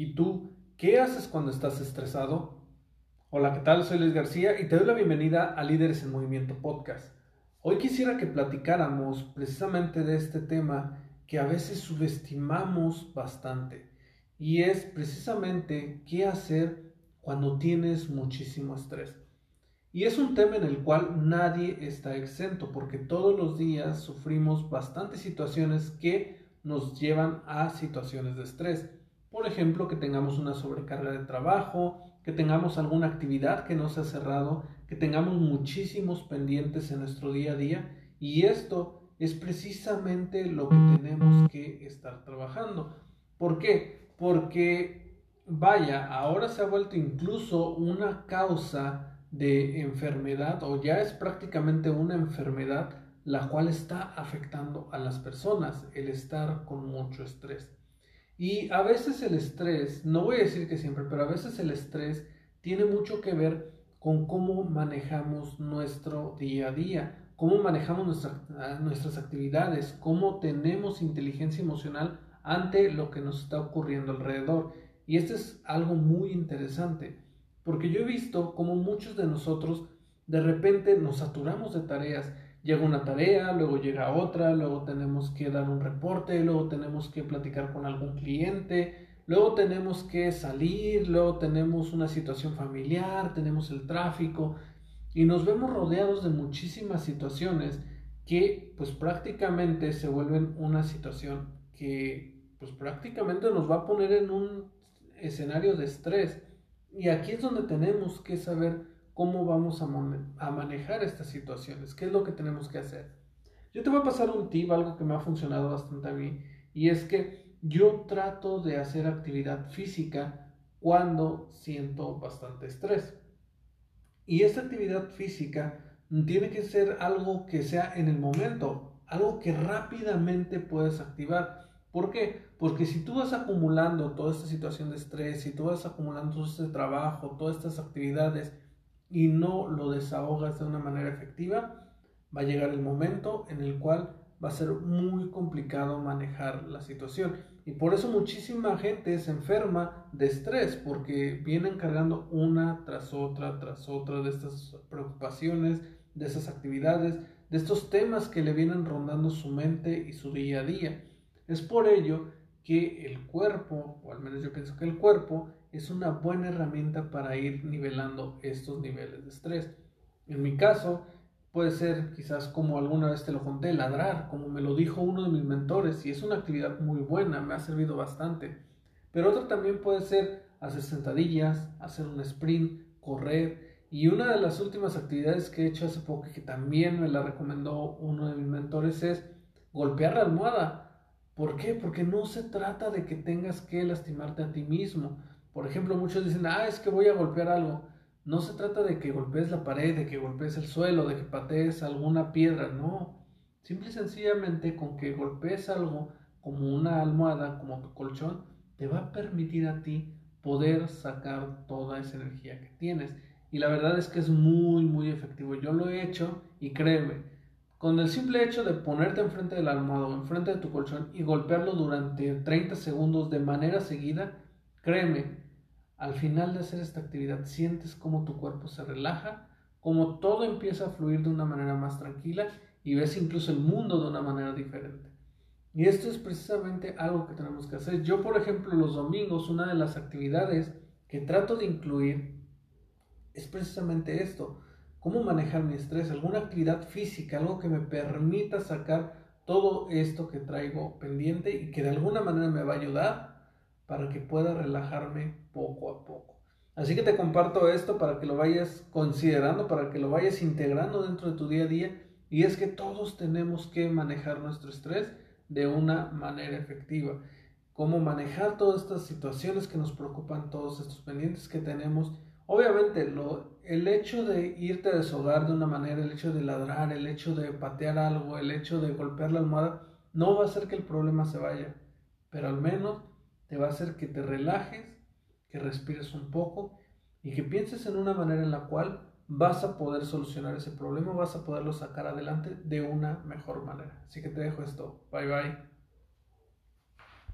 ¿Y tú qué haces cuando estás estresado? Hola, ¿qué tal? Soy Luis García y te doy la bienvenida a Líderes en Movimiento Podcast. Hoy quisiera que platicáramos precisamente de este tema que a veces subestimamos bastante y es precisamente qué hacer cuando tienes muchísimo estrés. Y es un tema en el cual nadie está exento porque todos los días sufrimos bastantes situaciones que nos llevan a situaciones de estrés. Por ejemplo, que tengamos una sobrecarga de trabajo, que tengamos alguna actividad que no se ha cerrado, que tengamos muchísimos pendientes en nuestro día a día y esto es precisamente lo que tenemos que estar trabajando. ¿Por qué? Porque, vaya, ahora se ha vuelto incluso una causa de enfermedad o ya es prácticamente una enfermedad la cual está afectando a las personas, el estar con mucho estrés. Y a veces el estrés, no voy a decir que siempre, pero a veces el estrés tiene mucho que ver con cómo manejamos nuestro día a día, cómo manejamos ah, nuestras actividades, cómo tenemos inteligencia emocional ante lo que nos está ocurriendo alrededor. Y esto es algo muy interesante, porque yo he visto cómo muchos de nosotros de repente nos saturamos de tareas llega una tarea, luego llega otra, luego tenemos que dar un reporte, luego tenemos que platicar con algún cliente, luego tenemos que salir, luego tenemos una situación familiar, tenemos el tráfico y nos vemos rodeados de muchísimas situaciones que pues prácticamente se vuelven una situación que pues prácticamente nos va a poner en un escenario de estrés. Y aquí es donde tenemos que saber cómo vamos a, manejar estas situaciones, qué es lo que tenemos que hacer. Yo te voy a pasar un tip, algo que me ha funcionado bastante a mí, y es que yo trato de hacer actividad física cuando siento bastante estrés. Y esta actividad física tiene que ser algo que sea en el momento, algo que rápidamente puedes activar. ¿Por qué? Porque si tú vas acumulando toda esta situación de estrés, si tú vas acumulando todo este trabajo, todas estas actividades, y no lo desahogas de una manera efectiva, va a llegar el momento en el cual va a ser muy complicado manejar la situación. Y por eso muchísima gente se enferma de estrés, porque vienen cargando una tras otra, tras otra de estas preocupaciones, de esas actividades, de estos temas que le vienen rondando su mente y su día a día. Es por ello que el cuerpo, o al menos yo pienso que el cuerpo, es una buena herramienta para ir nivelando estos niveles de estrés. En mi caso, puede ser quizás como alguna vez te lo conté, ladrar, como me lo dijo uno de mis mentores, y es una actividad muy buena, me ha servido bastante. Pero otra también puede ser hacer sentadillas, hacer un sprint, correr. Y una de las últimas actividades que he hecho hace poco, que también me la recomendó uno de mis mentores, es golpear la almohada. ¿Por qué? Porque no se trata de que tengas que lastimarte a ti mismo. Por ejemplo, muchos dicen, ah, es que voy a golpear algo. No se trata de que golpees la pared, de que golpees el suelo, de que patees alguna piedra, no. Simple y sencillamente con que golpees algo como una almohada, como tu colchón, te va a permitir a ti poder sacar toda esa energía que tienes. Y la verdad es que es muy, muy efectivo. Yo lo he hecho y créeme, con el simple hecho de ponerte enfrente del almohada o enfrente de tu colchón y golpearlo durante 30 segundos de manera seguida, créeme, al final de hacer esta actividad sientes como tu cuerpo se relaja, como todo empieza a fluir de una manera más tranquila y ves incluso el mundo de una manera diferente. Y esto es precisamente algo que tenemos que hacer. Yo, por ejemplo, los domingos, una de las actividades que trato de incluir es precisamente esto. Cómo manejar mi estrés, alguna actividad física, algo que me permita sacar todo esto que traigo pendiente y que de alguna manera me va a ayudar para que pueda relajarme poco a poco. Así que te comparto esto para que lo vayas considerando, para que lo vayas integrando dentro de tu día a día. Y es que todos tenemos que manejar nuestro estrés de una manera efectiva. Cómo manejar todas estas situaciones que nos preocupan, todos estos pendientes que tenemos. Obviamente, el hecho de irte a deshogar de una manera, el hecho de ladrar, el hecho de patear algo, el hecho de golpear la almohada, no va a hacer que el problema se vaya, pero al menos te va a hacer que te relajes, que respires un poco y que pienses en una manera en la cual vas a poder solucionar ese problema, vas a poderlo sacar adelante de una mejor manera. Así que te dejo esto. Bye bye.